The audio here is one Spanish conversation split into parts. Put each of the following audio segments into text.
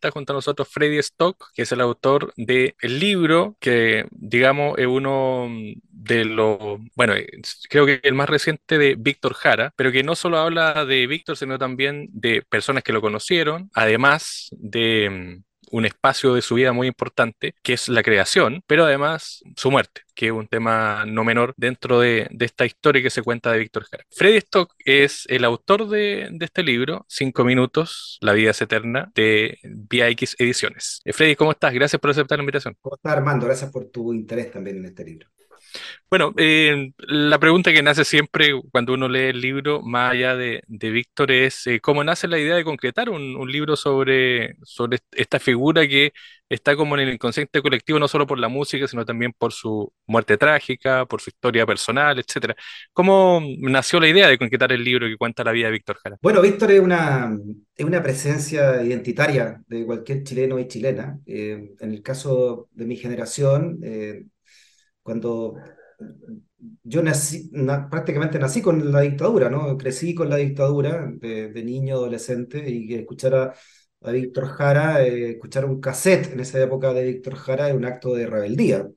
está junto a nosotros Freddy Stock, que es el autor del libro que, digamos, es uno de los, bueno, creo que el más reciente de Víctor Jara, pero que no solo habla de Víctor, sino también de personas que lo conocieron, además de un espacio de su vida muy importante, que es la creación, pero además su muerte, que es un tema no menor dentro de, esta historia que se cuenta de Víctor Jara. Freddy Stock es el autor de, este libro, Cinco Minutos, La vida es eterna, de Vía X Ediciones. Eh, Freddy, ¿cómo estás? Gracias por aceptar la invitación. ¿Cómo estás, Armando? Gracias por tu interés también en este libro. Bueno, eh, la pregunta que nace siempre cuando uno lee el libro, más allá de, Víctor, es eh, cómo nace la idea de concretar un, libro sobre, sobre esta figura que está como en el inconsciente colectivo, no solo por la música, sino también por su muerte trágica, por su historia personal, etcétera. ¿Cómo nació la idea de concretar el libro que cuenta la vida de Víctor Jara? Bueno, Víctor es una, es una presencia identitaria de cualquier chileno y chilena. Eh, en el caso de mi generación, cuando yo nací, prácticamente nací con la dictadura, ¿no? Crecí con la dictadura de, niño, adolescente, y escuchar a, Víctor Jara, eh, escuchar un cassette en esa época de Víctor Jara era un acto de rebeldía,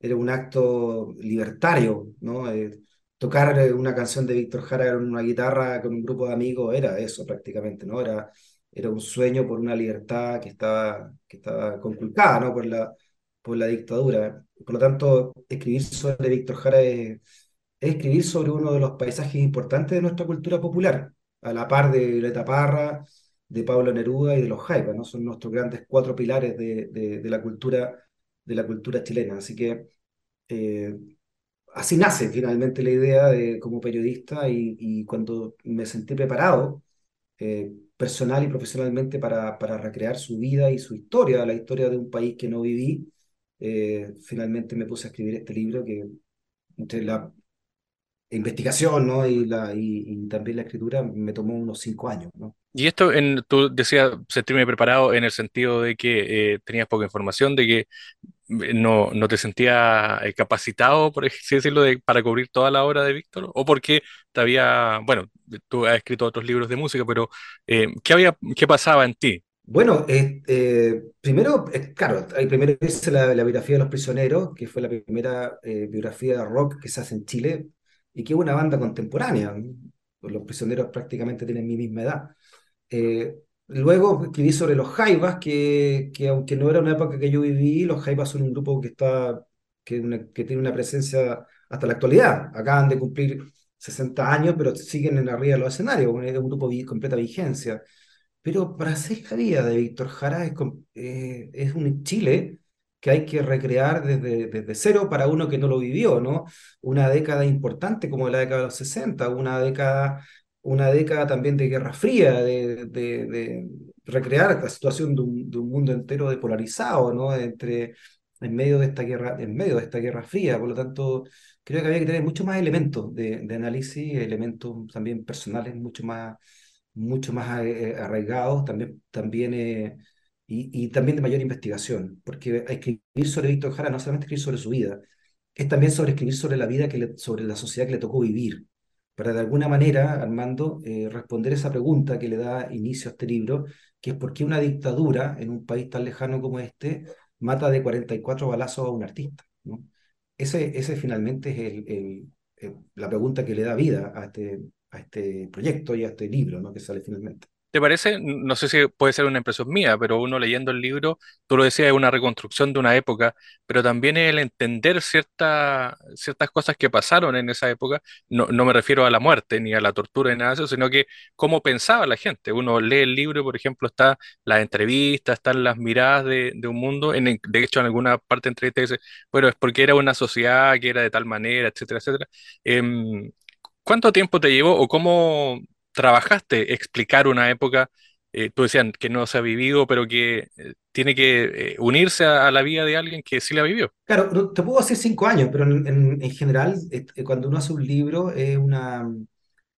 era un acto libertario, ¿no? Eh, tocar eh, una canción de Víctor Jara en una guitarra con un grupo de amigos era eso prácticamente, ¿no? Era, era un sueño por una libertad que estaba, que estaba conculcada, ¿no? Por la, por la dictadura. Por lo tanto, escribir sobre Víctor Jara es, escribir sobre uno de los paisajes importantes de nuestra cultura popular, a la par de Violeta Parra, de Pablo Neruda y de los Jaivas, ¿no? Son nuestros grandes cuatro pilares de, de, la, cultura, de la cultura chilena. Así que eh, así nace finalmente la idea de, como periodista y, y cuando me sentí preparado eh, personal y profesionalmente para, para recrear su vida y su historia, la historia de un país que no viví, eh, finalmente me puse a escribir este libro que entre la investigación ¿no? y, la, y, también la escritura me tomó unos cinco años. ¿no? Y esto, en, tú decías sentirme preparado en el sentido de que eh, tenías poca información, de que eh, no, no te sentías capacitado, por así decirlo, de, para cubrir toda la obra de Víctor, o porque te había, bueno, tú has escrito otros libros de música, pero ¿qué había, qué pasaba en ti? Bueno, eh, primero, claro, hay primero hice la, la, biografía de los prisioneros, que fue la primera eh, biografía de rock que se hace en Chile y que es una banda contemporánea. Los prisioneros prácticamente tienen mi misma edad. Eh, luego escribí sobre los Jaivas, que, que aunque no era una época que yo viví, los Jaivas son un grupo que, está, que tiene una presencia hasta la actualidad. Acaban de cumplir 60 años, pero siguen en arriba de los escenarios, es un grupo de completa vigencia. Pero para hacer la vida de Víctor Jara es, eh, es, un Chile que hay que recrear desde, desde cero para uno que no lo vivió, ¿no? Una década importante como la década de los 60, una década, una década también de Guerra Fría, de, de, recrear la situación de un, de un, mundo entero depolarizado, ¿no? Entre, en medio de esta guerra, en medio de esta Guerra Fría, por lo tanto, creo que había que tener mucho más elementos de, de análisis, elementos también personales mucho más mucho más eh, arraigados, también, también, eh, y, también de mayor investigación, porque escribir sobre Víctor Jara no solamente escribir sobre su vida, es también sobre escribir sobre la vida, que sobre la sociedad que le tocó vivir, para de alguna manera, Armando, eh, responder esa pregunta que le da inicio a este libro, que es por qué una dictadura en un país tan lejano como este mata de 44 balazos a un artista. ¿no? Ese, ese finalmente es el, la pregunta que le da vida a este, a este proyecto y a este libro ¿no? que sale finalmente. ¿Te parece? No sé si puede ser una impresión mía, pero uno leyendo el libro, tú lo decías, es una reconstrucción de una época, pero también el entender cierta, ciertas cosas que pasaron en esa época. No, no, me refiero a la muerte ni a la tortura ni nada de eso, sino que cómo pensaba la gente. Uno lee el libro, por ejemplo, está las entrevistas, están las miradas de, de un mundo. En, de hecho, en alguna parte entre entrevista dice, bueno, es porque era una sociedad que era de tal manera, etcétera, etcétera. Em, ¿Cuánto tiempo te llevó o cómo trabajaste explicar una época? Eh, tú decías que no se ha vivido, pero que eh, tiene que eh, unirse a, la vida de alguien que sí la vivió. Claro, te puedo decir cinco años, pero en, general, cuando uno hace un libro, es una.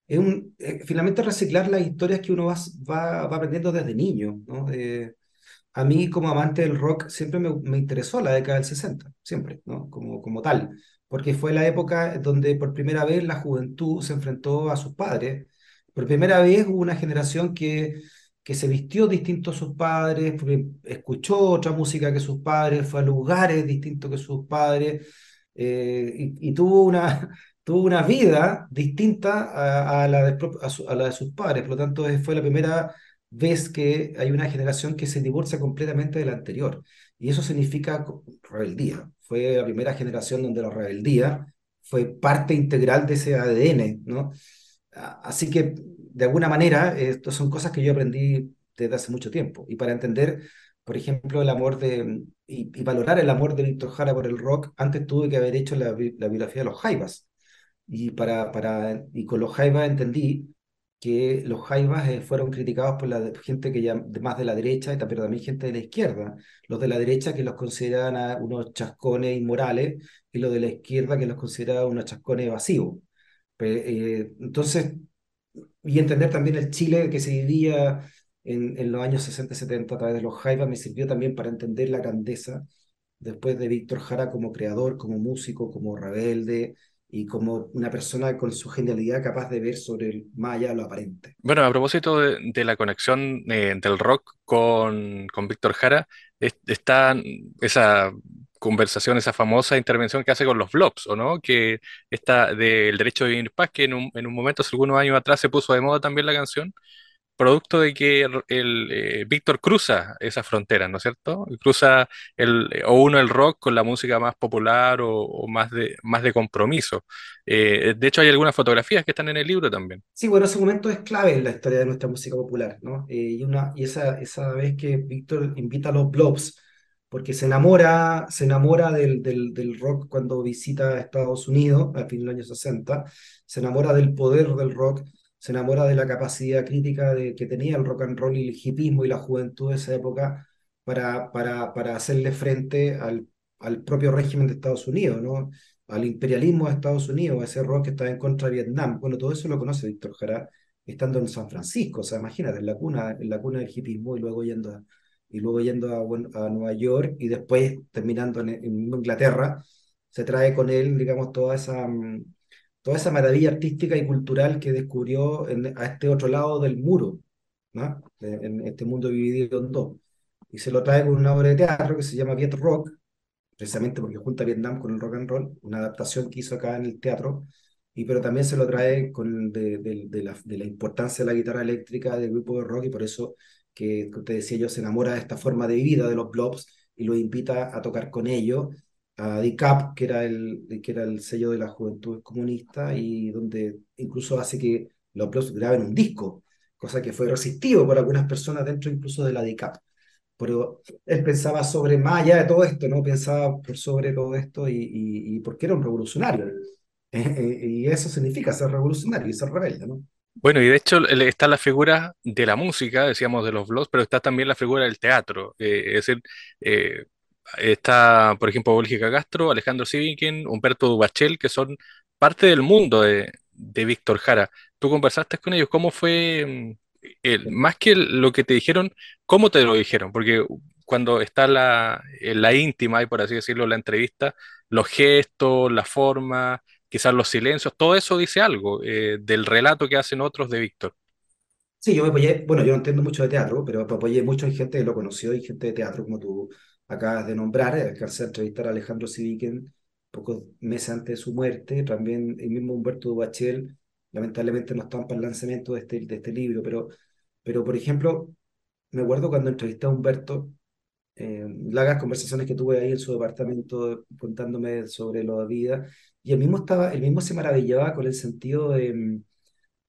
Es un, finalmente reciclar las historias que uno va, va, aprendiendo desde niño. ¿no? a mí, como amante del rock, siempre me, me, interesó la década del 60, siempre, ¿no? como, como tal porque fue la época donde por primera vez la juventud se enfrentó a sus padres. Por primera vez hubo una generación que, que se vistió distinto a sus padres, escuchó otra música que sus padres, fue a lugares distintos que sus padres, eh, y, y tuvo una, tuvo una vida distinta a, a la de, a su- a la de sus padres. Por lo tanto, fue la primera vez que hay una generación que se divorcia completamente de la anterior. Y eso significa rebeldía. Fue la primera generación donde la rebeldía fue parte integral de ese ADN, ¿no? Así que, de alguna manera, estas son cosas que yo aprendí desde hace mucho tiempo. Y para entender, por ejemplo, el amor de, y, valorar el amor de Víctor Jara por el rock, antes tuve que haber hecho la, la biografía de los Jaivas. Y, para, para, y con los Jaivas entendí que los Jaivas eh, fueron criticados por la gente que ya, más de la derecha, pero también gente de la izquierda. Los de la derecha que los consideraban a unos chascones inmorales y los de la izquierda que los consideraban unos chascones evasivos. Eh, entonces, y entender también el Chile que se vivía en, en los años 60 y 70 a través de los Jaivas me sirvió también para entender la grandeza después de Víctor Jara como creador, como músico, como rebelde y como una persona con su genialidad capaz de ver sobre el más allá lo aparente. Bueno, a propósito de, la conexión eh, del rock con, con Víctor Jara, es- está esa conversación, esa famosa intervención que hace con los Blobs, ¿o no? Que está del derecho de vivir paz, que en un, en un momento, hace algunos años atrás, se puso de moda también la canción, producto de que el, el, eh, Víctor cruza esa frontera, ¿no es cierto? Cruza el, o uno el rock con la música más popular o, o más de, más de compromiso. Eh, de hecho, hay algunas fotografías que están en el libro también. Sí, bueno, ese momento es clave en la historia de nuestra música popular, ¿no? Eh, y una, y esa, esa vez que Víctor invita a los Blobs, porque se enamora, se enamora del, del, del rock cuando visita Estados Unidos a fin de los años 60, se enamora del poder del rock, se enamora de la capacidad crítica de, que tenía el rock and roll y el hipismo y la juventud de esa época para, para, para hacerle frente al, al propio régimen de Estados Unidos, ¿no? al imperialismo de Estados Unidos, a ese rock que estaba en contra de Vietnam. Bueno, todo eso lo conoce Víctor Jara estando en San Francisco, o sea, imagínate, en la cuna, en la cuna del hipismo y luego yendo a, y luego yendo a, a Nueva York y después terminando en, en Inglaterra, se trae con él, digamos, toda esa, mm, toda esa maravilla artística y cultural que descubrió en, a este otro lado del muro, ¿no? En, este mundo dividido en dos. Y se lo trae con una obra de teatro que se llama Viet Rock, precisamente porque junta Vietnam con el rock and roll, una adaptación que hizo acá en el teatro, y pero también se lo trae con de, de, de la, de la importancia de la guitarra eléctrica del grupo de rock, y por eso que, que te decía yo, se enamora de esta forma de vida de los Blobs y lo invita a tocar con ellos, a DICAP, que era el, que era el sello de la juventud comunista, y donde incluso hace que los Blobs graben un disco, cosa que fue resistido por algunas personas dentro incluso de la DICAP pero él pensaba sobre más allá de todo esto, ¿no? Pensaba sobre todo esto y, y, y porque era un revolucionario. Eh, eh, y eso significa ser revolucionario y ser rebelde, ¿no? Bueno, y de hecho está la figura de la música, decíamos de los blogs, pero está también la figura del teatro. Eh, es decir, eh, está, por ejemplo, Bélgica Castro, Alejandro Sivikin, Humberto Dubachel, que son parte del mundo de, de Víctor Jara. Tú conversaste con ellos, ¿cómo fue, mm, el- más que lo que te dijeron, cómo te lo dijeron? Porque cuando está la, en la íntima, y por así decirlo, la entrevista, los gestos, la forma, quizás los silencios, todo eso dice algo eh, del relato que hacen otros de Víctor. Sí, yo me apoyé, bueno, yo no entiendo mucho de teatro, pero me apoyé mucho en gente que lo conoció y gente de teatro, como tú acabas de nombrar. eh, Alcancé a entrevistar a Alejandro Siviken pocos meses antes de su muerte, también el mismo Humberto Duachel, lamentablemente no están para el lanzamiento de este, de este libro, pero, pero por ejemplo, me acuerdo cuando entrevisté a Humberto, eh, largas conversaciones que tuve ahí en su departamento contándome sobre la vida, y él mismo, estaba, él mismo se maravillaba con el sentido de,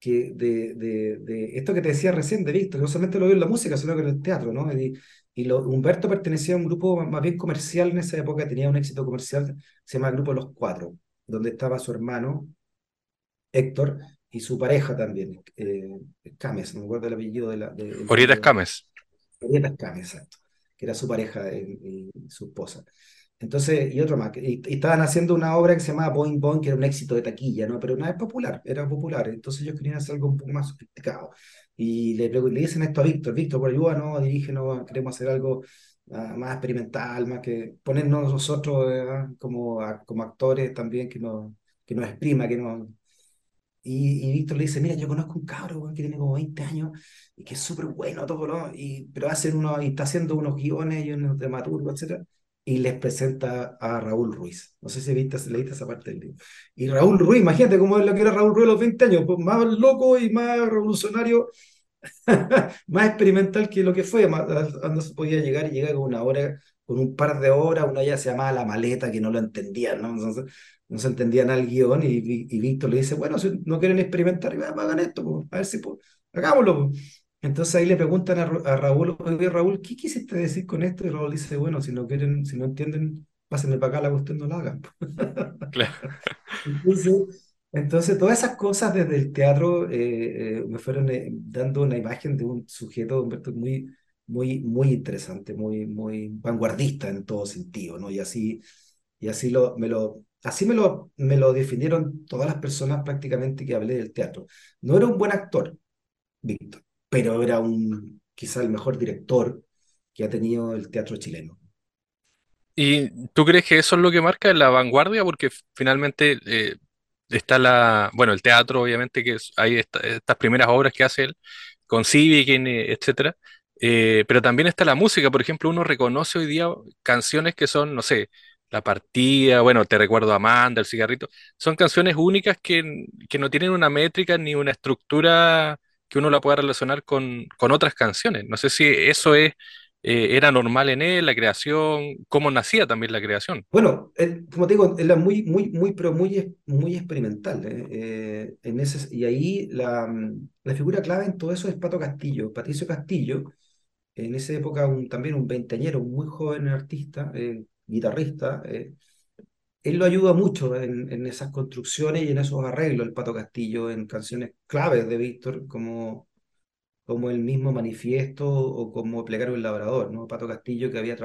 que de, de, de esto que te decía recién de Víctor, no solamente lo vio en la música, sino que en el teatro, ¿no? Y, y lo, Humberto pertenecía a un grupo más bien comercial en esa época, tenía un éxito comercial, se llama el Grupo Los Cuatro, donde estaba su hermano Héctor y su pareja también, eh, Cames, no me acuerdo el apellido de la, de, el Orieta marido. Escames. Orieta Escames, exacto, que era su pareja y, y su esposa. Entonces, y otro más, y, y estaban haciendo una obra que se llamaba Boing Boing, que era un éxito de taquilla, ¿no? Pero no es popular, era popular. Entonces ellos querían hacer algo un poco más sofisticado. Y le, le dicen esto a Víctor, Víctor, por ayuda, no, dirígenos, queremos hacer algo ah, más experimental, más que ponernos nosotros eh, como, a- como actores también, que nos, que nos exprima, que nos, Y, y Víctor le dice, mira, yo conozco un cabro que tiene como 20 años y que es súper bueno todo, ¿no? Y, pero hacen uno, y está haciendo unos guiones y unos dramaturgos, etcétera Y les presenta a Raúl Ruiz. No sé si viste, leíste esa parte del libro. Y Raúl Ruiz, imagínate cómo es lo que era Raúl Ruiz a los 20 años, pues más loco y más revolucionario, más experimental que lo que fue, no se podía llegar y llega con una hora, con un par de horas, una ya se llamaba La Maleta, que no lo entendían, ¿no? No se entendía nada el guion y, y, Víctor le dice, bueno, si no quieren experimentar, hagan esto, pues, a ver si, pues, hagámoslo. Pues". Entonces ahí le preguntan a, a Raúl, oye Raúl, ¿qué quisiste decir con esto? Y Raúl dice, bueno, si no quieren, si no entienden, pásenme para acá, la cuestión no la hagan. Claro. Entonces, entonces, todas esas cosas desde el teatro eh, eh, me fueron eh, dando una imagen de un sujeto Humberto, muy, muy, muy interesante, muy, muy vanguardista en todo sentido, ¿no? Y así, y así lo, me lo, Así me lo, me lo definieron todas las personas prácticamente que hablé del teatro. No era un buen actor, Víctor, pero era un quizá el mejor director que ha tenido el teatro chileno. ¿Y tú crees que eso es lo que marca la vanguardia? Porque finalmente eh, está la, bueno, el teatro, obviamente, que hay esta- estas primeras obras que hace él, con Civic, etcétera. Eh, pero también está la música, por ejemplo, uno reconoce hoy día canciones que son, no sé, La Partida, bueno, Te recuerdo Amanda, El Cigarrito, son canciones únicas que, que no tienen una métrica ni una estructura que uno la pueda relacionar con, con otras canciones. No sé si eso es, eh, era normal en él, la creación, cómo nacía también la creación. Bueno, él, como te digo, era muy, muy, muy, pero muy, muy experimental. ¿eh? Eh, en ese, y ahí la, la figura clave en todo eso es Pato Castillo. Patricio Castillo, en esa época un, también un veinteañero, muy joven artista, eh, guitarrista, eh, él lo ayuda mucho en, esas construcciones y en esos arreglos, el Pato Castillo, en canciones claves de Víctor, como, como el mismo Manifiesto o como Plegario del Labrador, ¿no? Pato Castillo que había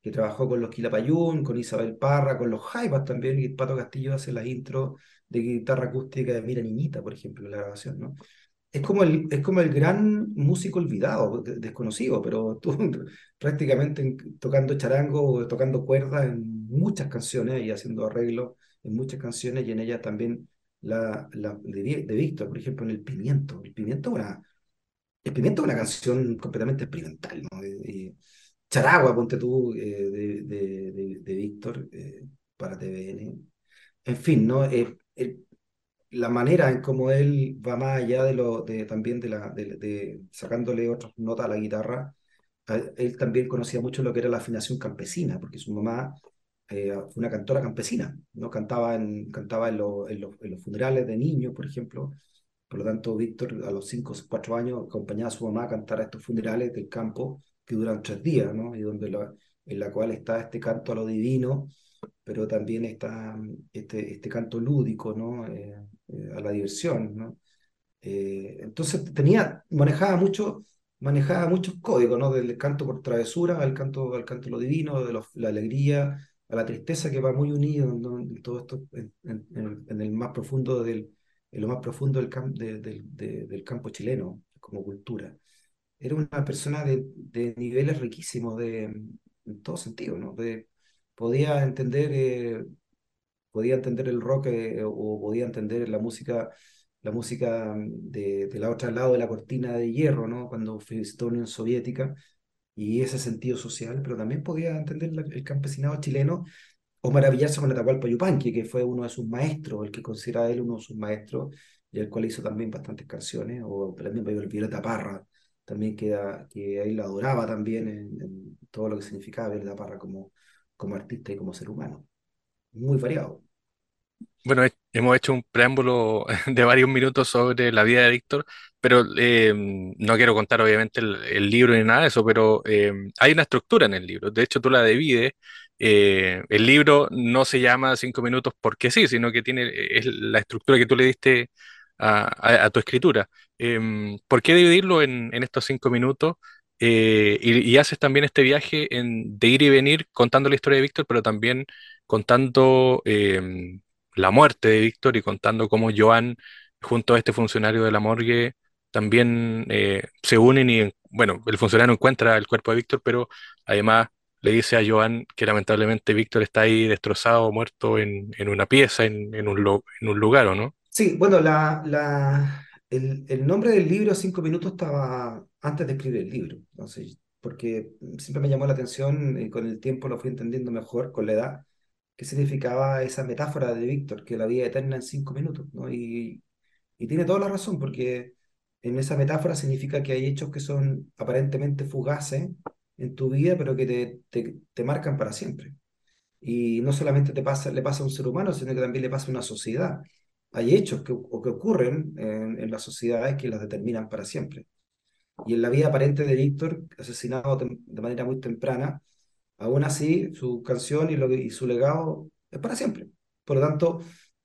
que trabajó con los Quilapayún, con Isabel Parra, con los Jaivas también, y Pato Castillo hace las intros de guitarra acústica de Mira Niñita, por ejemplo, la grabación, ¿no? Es como el, es como el gran músico olvidado, de- desconocido, pero tú prácticamente en- tocando charango tocando cuerdas en muchas canciones y haciendo arreglos en muchas canciones y en ellas también la, la de, de Víctor, por ejemplo, en El Pimiento. El Pimiento es una, El Pimiento es una canción completamente experimental, ¿no? Charagua, ponte tú, eh, de, de, de, de Víctor eh, para TVN. En fin, ¿no? Eh, el- la manera en cómo él va más allá de lo de también de la de, de sacándole otras notas a la guitarra él también conocía mucho lo que era la afinación campesina porque su mamá eh, fue una cantora campesina no cantaba en cantaba en, lo- en los, funerales de niños por ejemplo. Por lo tanto Víctor a los 5 o 4 años acompañaba a su mamá a cantar a estos funerales del campo que duran tres días no y donde la, en la cual está este canto a lo divino pero también está este, este canto lúdico, ¿no? Eh, eh, a la diversión, ¿no? Eh, entonces tenía, manejaba mucho, manejaba muchos códigos, ¿no? Del canto por travesura al canto, al canto lo divino, de la alegría, a la tristeza que va muy unido, ¿no? En todo esto, en, en- en el, más profundo del, en lo más profundo del, cam- de- de- del campo chileno, como cultura. Era una persona de niveles riquísimos de, en todo sentido, ¿no? De, podía entender eh, podía entender el rock eh, o podía entender la música, la música mm, de, de la otra lado de la cortina de hierro, ¿no? Cuando visitó Unión Soviética y ese sentido social, pero también podía entender la- el campesinado chileno o maravillarse con Atahualpa Yupanqui, que fue uno de sus maestros, el que considera él uno de sus maestros, y el cual hizo también bastantes canciones, o también Violeta Parra, también que, que él adoraba también en, en todo lo que significaba Violeta Parra como, como artista y como ser humano, muy variado. Bueno, he- hemos hecho un preámbulo de varios minutos sobre la vida de Víctor, pero eh, no quiero contar obviamente el, libro ni nada de eso, pero eh, hay una estructura en el libro. De hecho, tú la divides. eh, el libro no se llama Cinco minutos porque sí, sino que tiene es la estructura que tú le diste a, tu escritura. Em, ¿por qué dividirlo en estos cinco minutos? Eh, y, haces también este viaje en, de ir y venir contando la historia de Víctor, pero también contando em, la muerte de Víctor y contando cómo Joan, junto a este funcionario de la morgue, también eh, se unen y, bueno, el funcionario encuentra el cuerpo de Víctor, pero además le dice a Joan que lamentablemente Víctor está ahí destrozado, muerto en, en una pieza, en un lugar, ¿o no? Sí, bueno, la, la, el, el nombre del libro, Cinco Minutos, estaba antes de escribir el libro. Entonces, porque siempre me llamó la atención y con el tiempo lo fui entendiendo mejor, con la edad, qué significaba esa metáfora de Víctor, que la vida eterna en cinco minutos, ¿no? Y, y tiene toda la razón, porque en esa metáfora significa que hay hechos que son aparentemente fugaces en tu vida, pero que te, te, te marcan para siempre. Y no solamente te pasa, le pasa a un ser humano, sino que también le pasa a una sociedad. Hay hechos que, o que ocurren en, en las sociedades que las determinan para siempre. Y en la vida aparente de Víctor, asesinado de manera muy temprana, aún así su canción y, lo que- y su legado es para siempre. Por lo tanto,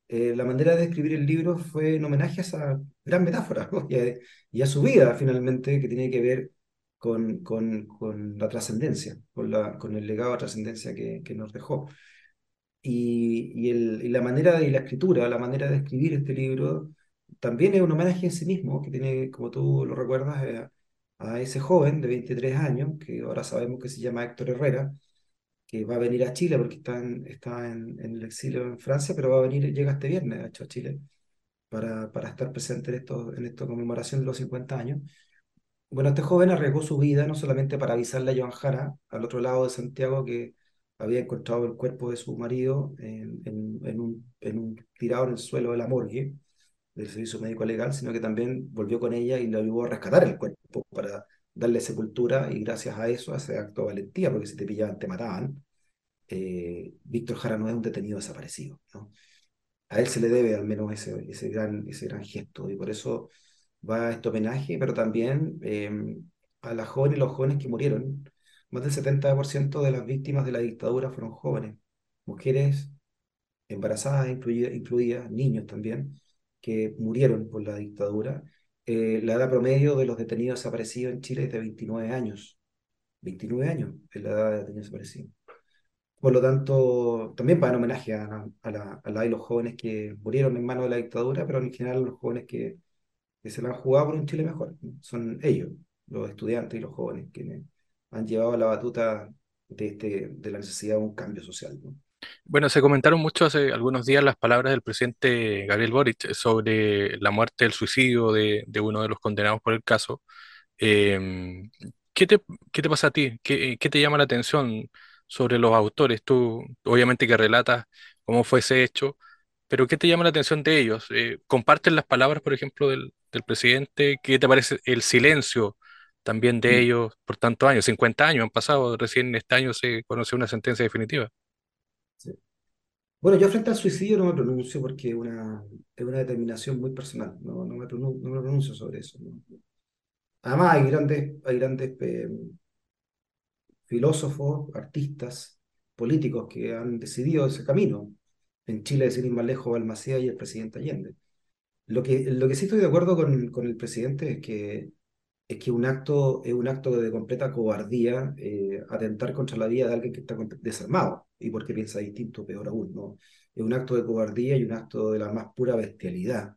eh, la manera de escribir el libro fue en homenaje a esa gran metáfora, ¿no? y, a, y a su vida finalmente, que tiene que ver con, con, con la trascendencia, con, la, con el legado de trascendencia que, que nos dejó. Y, y, el, y la manera y la escritura, la manera de escribir este libro, también es un homenaje en sí mismo, que tiene, como tú lo recuerdas, eh, a ese joven de 23 años, que ahora sabemos que se llama Héctor Herrera, que va a venir a Chile porque está en, está en, en el exilio en Francia, pero va a venir, llega este viernes, de hecho, a Chile, para, para estar presente en, esto, en esta conmemoración de los 50 años. Bueno, este joven arriesgó su vida no solamente para avisarle a Joan Jara, al otro lado de Santiago, que había encontrado el cuerpo de su marido en, en, en un, en un tirado en el suelo de la morgue del servicio médico legal, sino que también volvió con ella y le ayudó a rescatar el cuerpo para darle sepultura y gracias a eso, a ese acto de valentía, porque si te pillaban te mataban, eh, Víctor Jara no es un detenido desaparecido, ¿no? A él se le debe al menos ese, ese, gran, ese gran gesto y por eso va este homenaje, pero también eh, a las jóvenes y los jóvenes que murieron. Más del 70% de las víctimas de la dictadura fueron jóvenes, mujeres embarazadas incluidas, incluidas niños también, que murieron por la dictadura. Eh, la edad promedio de los detenidos desaparecidos en Chile es de 29 años. 29 años es la edad de detenidos desaparecidos. Por lo tanto, también va en homenaje a, a, la, a la y los jóvenes que murieron en manos de la dictadura, pero en general los jóvenes que, que se la han jugado por un Chile mejor. Son ellos, los estudiantes y los jóvenes, quienes han llevado la batuta de, este, de la necesidad de un cambio social. ¿no? Bueno, se comentaron mucho hace algunos días las palabras del presidente Gabriel Boric sobre la muerte, el suicidio de, de uno de los condenados por el caso. Em, ¿qué te, qué te pasa a ti? ¿Qué, qué te llama la atención sobre los autores? Tú, obviamente que relatas cómo fue ese hecho, pero ¿qué te llama la atención de ellos? Eh, ¿comparten las palabras, por ejemplo, del, del presidente? ¿Qué te parece el silencio también de Mm, ellos por tantos años? 50 años han pasado, recién este año se conoció una sentencia definitiva. Bueno, yo frente al suicidio no me pronuncio porque es una, determinación muy personal, no, me pronuncio, sobre eso. Además, hay grandes, eh, filósofos, artistas, políticos que han decidido ese camino. En Chile, sin ir más lejos, Balmaceda y el presidente Allende. Lo que, lo que sí estoy de acuerdo con, con el presidente es que, es que un acto, es un acto de completa cobardía eh, atentar contra la vida de alguien que está desarmado y porque piensa distinto, peor aún, ¿no? Es un acto de cobardía y un acto de la más pura bestialidad.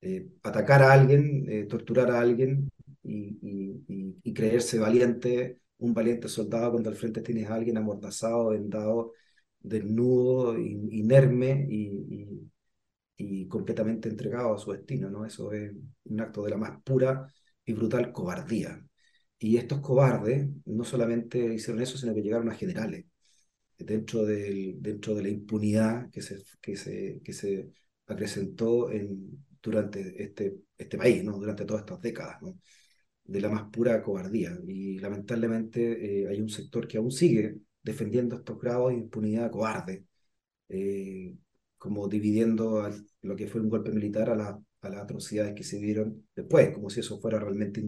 Eh, atacar a alguien, eh, torturar a alguien y, y, y, y, creerse valiente, un valiente soldado cuando al frente tienes a alguien amordazado, vendado, desnudo, inerme y, completamente entregado a su destino, ¿no? Eso es un acto de la más pura y brutal cobardía. Y estos cobardes no solamente hicieron eso, sino que llegaron a generales dentro, del, dentro de la impunidad que se, que se, que se acrecentó en, durante este, este país, ¿no? durante todas estas décadas, de la más pura cobardía. Y lamentablemente eh, hay un sector que aún sigue defendiendo estos grados de impunidad cobarde, eh, como dividiendo lo que fue un golpe militar a, la, a las atrocidades que se dieron después, como si eso fuera realmente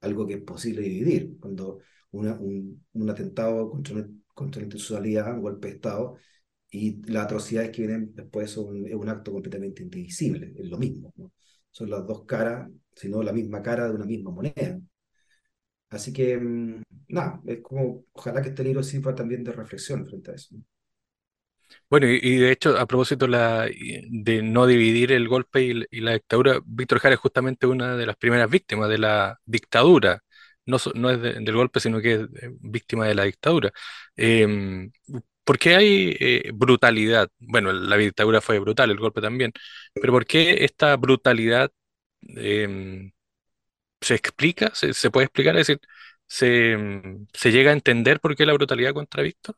algo que es posible dividir, cuando un, atentado contra, contra la institucionalidad, un golpe de Estado, y las atrocidades que vienen después son es un acto completamente indivisible, es lo mismo, son las dos caras, sino la misma cara de una misma moneda. Así que, mmm, nada, es como, ojalá que este libro sirva también de reflexión frente a eso. Bueno, y, de hecho, a propósito de no dividir el golpe y, la dictadura, Víctor Jara es justamente una de las primeras víctimas de la dictadura. No, es de- del golpe, sino que es eh, víctima de la dictadura. Em, ¿por qué hay eh, brutalidad? Bueno, la dictadura fue brutal, el golpe también, pero ¿por qué esta brutalidad em, se explica? ¿Se, puede explicar? Es decir, ¿se, em, se llega a entender por qué la brutalidad contra Víctor?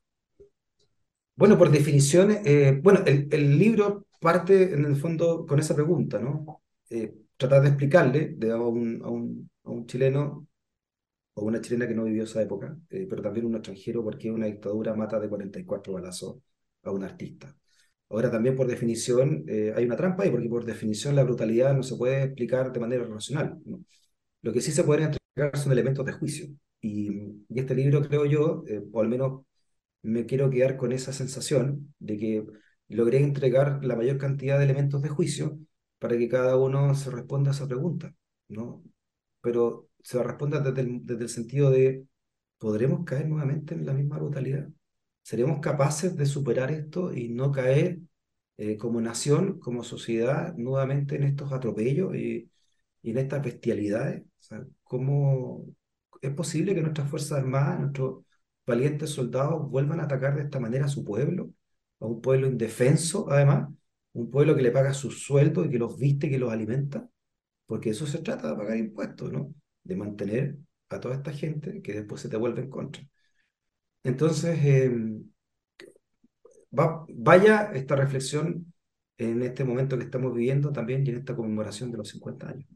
Bueno, por definición, eh, bueno, el, el libro parte en el fondo con esa pregunta, ¿no? Eh, tratar de explicarle de a un, a un, a un chileno o una chilena que no vivió esa época, eh, pero también un extranjero porque una dictadura mata de 44 balazos a un artista. Ahora también por definición eh, hay una trampa ahí, porque por definición la brutalidad no se puede explicar de manera racional. ¿no? Lo que sí se pueden entregar son elementos de juicio. Y, y este libro, creo yo, eh, o al menos me quiero quedar con esa sensación de que logré entregar la mayor cantidad de elementos de juicio para que cada uno se responda a esa pregunta, ¿no? Pero se responda desde el, desde el sentido de, ¿podremos caer nuevamente en la misma brutalidad? ¿Seremos capaces de superar esto y no caer eh, como nación, como sociedad, nuevamente en estos atropellos y, en estas bestialidades? ¿cómo es posible que nuestras Fuerzas Armadas, nuestros valientes soldados vuelvan a atacar de esta manera a su pueblo? A un pueblo indefenso, además, un pueblo que le paga sus sueldos y que los viste, que los alimenta, porque eso se trata de pagar impuestos, ¿no? De mantener a toda esta gente que después se te vuelve en contra. Entonces, va, vaya esta reflexión en este momento que estamos viviendo también y en esta conmemoración de los 50 años.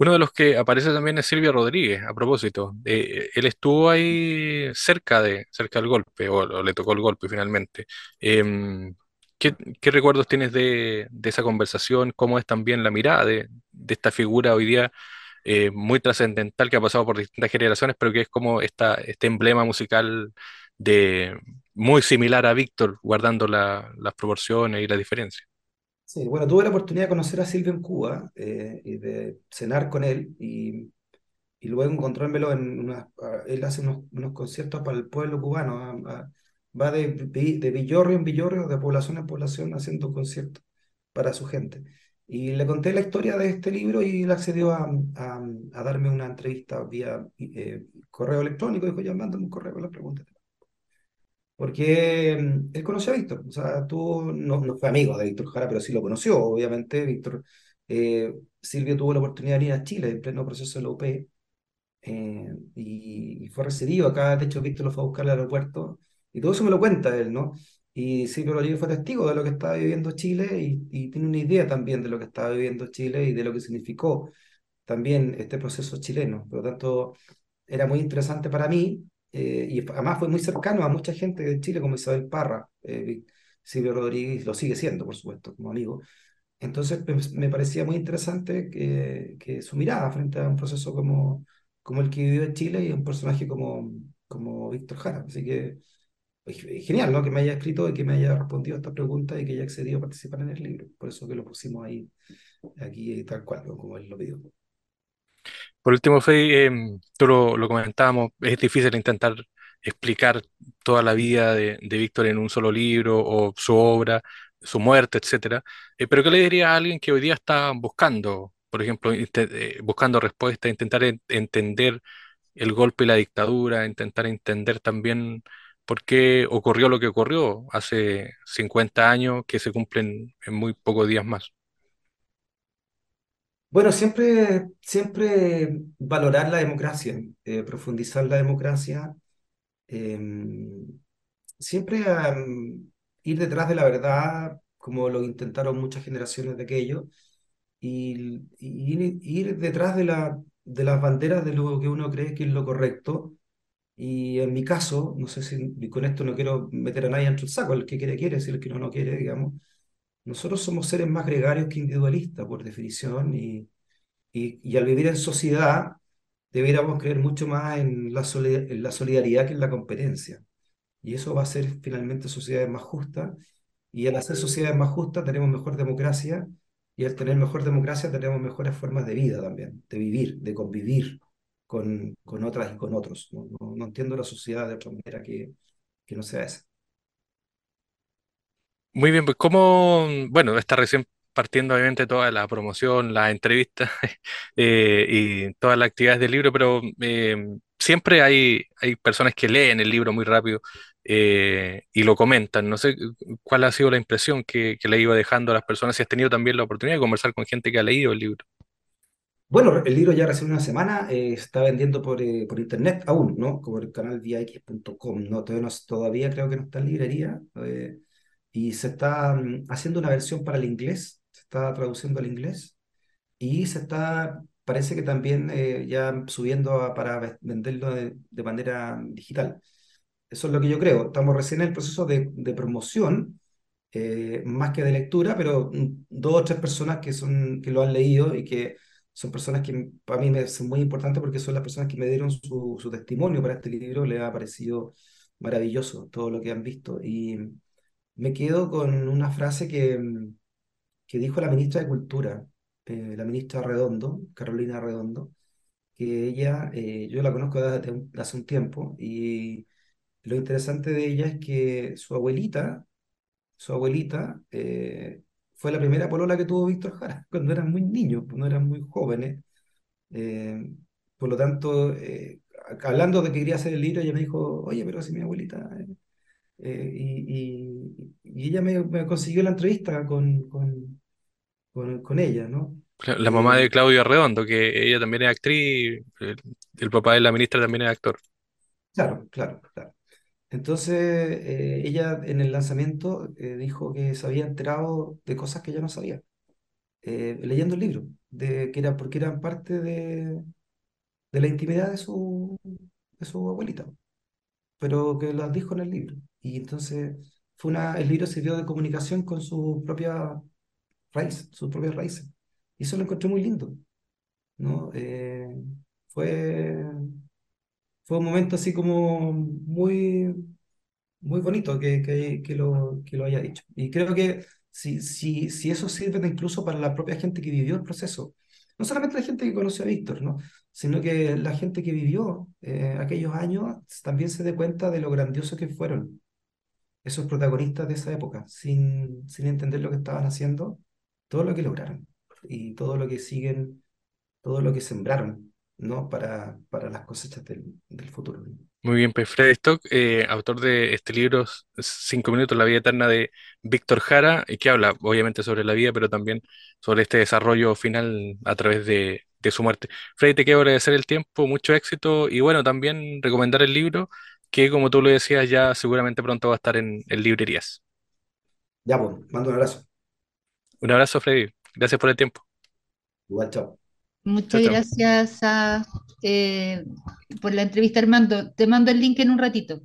Uno de los que aparece también es Silvio Rodríguez, a propósito. Eh, él estuvo ahí cerca de, cerca del golpe, o, le tocó el golpe finalmente. Em, ¿qué, recuerdos tienes de, esa conversación? ¿Cómo es también la mirada de, esta figura hoy día eh, muy trascendental que ha pasado por distintas generaciones, pero que es como este emblema musical muy similar a Víctor, guardando la- las proporciones y las diferencias? Sí, bueno, tuve la oportunidad de conocer a Silvio en Cuba eh, y de cenar con él y, y luego encontrármelo en unas, a- él hace unos, conciertos para el pueblo cubano, va de, de villorrio en villorrio, de población en población haciendo conciertos para su gente. Y le conté la historia de este libro y él accedió a, a darme una entrevista vía eh, correo electrónico, dijo, ya mándame un correo con las preguntas. Porque mm, él conoció a Víctor, o sea, tú no, no fue amigo de Víctor Jara, pero sí lo conoció, obviamente. Víctor, eh, Silvio tuvo la oportunidad de ir a Chile en pleno proceso de la UP eh, y, y fue recibido acá. De hecho, Víctor lo fue a buscar al aeropuerto y todo eso me lo cuenta él, ¿no? Y Silvio Rodríguez fue testigo de lo que estaba viviendo Chile y, y tiene una idea también de lo que estaba viviendo Chile y de lo que significó también este proceso chileno. Por lo tanto, era muy interesante para mí eh, y además fue muy cercano a mucha gente de Chile como Isabel Parra, eh, Silvio Rodríguez, lo sigue siendo, por supuesto, como amigo. Entonces me, me parecía muy interesante que, que su mirada frente a un proceso como, como el que vivió en Chile y un personaje como, como Víctor Jara. Así que pues, genial, ¿no? Que me haya escrito y que me haya respondido a esta pregunta y que haya accedido a participar en el libro. Por eso que lo pusimos ahí, aquí tal cual, como él lo pidió. Por último, Fede, em, tú lo, lo comentábamos, es difícil intentar explicar toda la vida de, Víctor en un solo libro o su obra, su muerte, etcétera. Eh, pero ¿qué le diría a alguien que hoy día está buscando, por ejemplo, eh, buscando respuestas, intentar en- entender el golpe y la dictadura, intentar entender también por qué ocurrió lo que ocurrió hace 50 años que se cumplen en muy pocos días más? Bueno, siempre, siempre valorar la democracia, eh, profundizar la democracia, eh, siempre am, ir detrás de la verdad, como lo intentaron muchas generaciones de aquello, y, y ir, ir detrás de, la, de las banderas de lo que uno cree que es lo correcto. Y en mi caso, no sé si con esto no quiero meter a nadie dentro del saco, el que quiere, quiere, si el que no, no quiere, digamos. Nosotros somos seres más gregarios que individualistas, por definición, y y, y al vivir en sociedad, deberíamos creer mucho más en la, en la solidaridad que en la competencia. Y eso va a ser finalmente sociedades más justas. Y al hacer sociedades más justas tenemos mejor democracia. Y al tener mejor democracia tenemos mejores formas de vida también, de vivir, de convivir con, con otras y con otros. No, no, no entiendo la sociedad de otra manera que, que no sea esa. Muy bien, pues como, bueno, está recién partiendo obviamente toda la promoción, la entrevista eh, y todas las actividades del libro, pero eh, siempre hay, hay personas que leen el libro muy rápido eh, y lo comentan. No sé cuál ha sido la impresión que, que le iba dejando a las personas, si has tenido también la oportunidad de conversar con gente que ha leído el libro. Bueno, el libro ya recién una semana, está vendiendo por, por internet aún, ¿no? Como el canal vix.com, ¿no? Todavía, no- todavía creo que no está en librería. Y se está mm, haciendo una versión para el inglés, se está traduciendo al inglés. Y se está, parece que también eh, ya subiendo a- para ve- venderlo de, de manera digital. Eso es lo que yo creo. Estamos recién en el proceso de, de promoción, eh, más que de lectura, pero mm, dos o tres personas que, son, que lo han leído y que son personas que para mí me son muy importantes porque son las personas que me dieron su, su testimonio para este libro. Les ha parecido maravilloso todo lo que han visto. Y me quedo con una frase que, que dijo la ministra de Cultura, eh, la ministra Redondo, Carolina Redondo, que ella, eh, yo la conozco desde hace un tiempo y lo interesante de ella es que su abuelita, su abuelita, eh, fue la primera polola que tuvo Víctor Jara cuando eran muy niños, cuando eran muy jóvenes. Por lo tanto, hablando de que quería hacer el libro, ella me dijo, oye, pero si mi abuelita... eh, eh, y, y- y ella me, me consiguió la entrevista con, con, con, con ella, ¿no? La mamá Eh, de Claudio Arredondo, que ella también es actriz, el, el papá de la ministra también es actor. claro, claro, claro. Entonces, eh, ella en el lanzamiento eh, dijo que se había enterado de cosas que ella no sabía, eh, leyendo el libro, de, que era, porque eran parte de, de la intimidad de su, de su abuelita, pero que las dijo en el libro. Y entonces fue una, el libro sirvió de comunicación con su propia raíz, sus propias raíces. Y eso lo encontré muy lindo, ¿no? Eh, fue, fue un momento así como muy muy bonito que, que, lo, que lo haya dicho. Y creo que si, si, si eso sirve incluso para la propia gente que vivió el proceso, no solamente la gente que conoció a Víctor, ¿no? sino que la gente que vivió eh, aquellos años también se dé cuenta de lo grandioso que fueron esos protagonistas de esa época, sin, sin entender lo que estaban haciendo, todo lo que lograron y todo lo que siguen, todo lo que sembraron, ¿no? Para, para las cosechas del, futuro. Muy bien, pues Fred Stock, eh, autor de este libro, Cinco minutos, la vida eterna de Víctor Jara, y que habla obviamente sobre la vida, pero también sobre este desarrollo final a través de, de su muerte. Freddy, te quiero agradecer el tiempo, mucho éxito, y bueno, también recomendar el libro, que como tú lo decías, ya seguramente pronto va a estar en, en librerías. Ya, pues, mando un abrazo. Un abrazo, Freddy. Gracias por el tiempo. Igual, chao. Muchas chao. gracias a, eh, por la entrevista, Armando. Te mando el link en un ratito.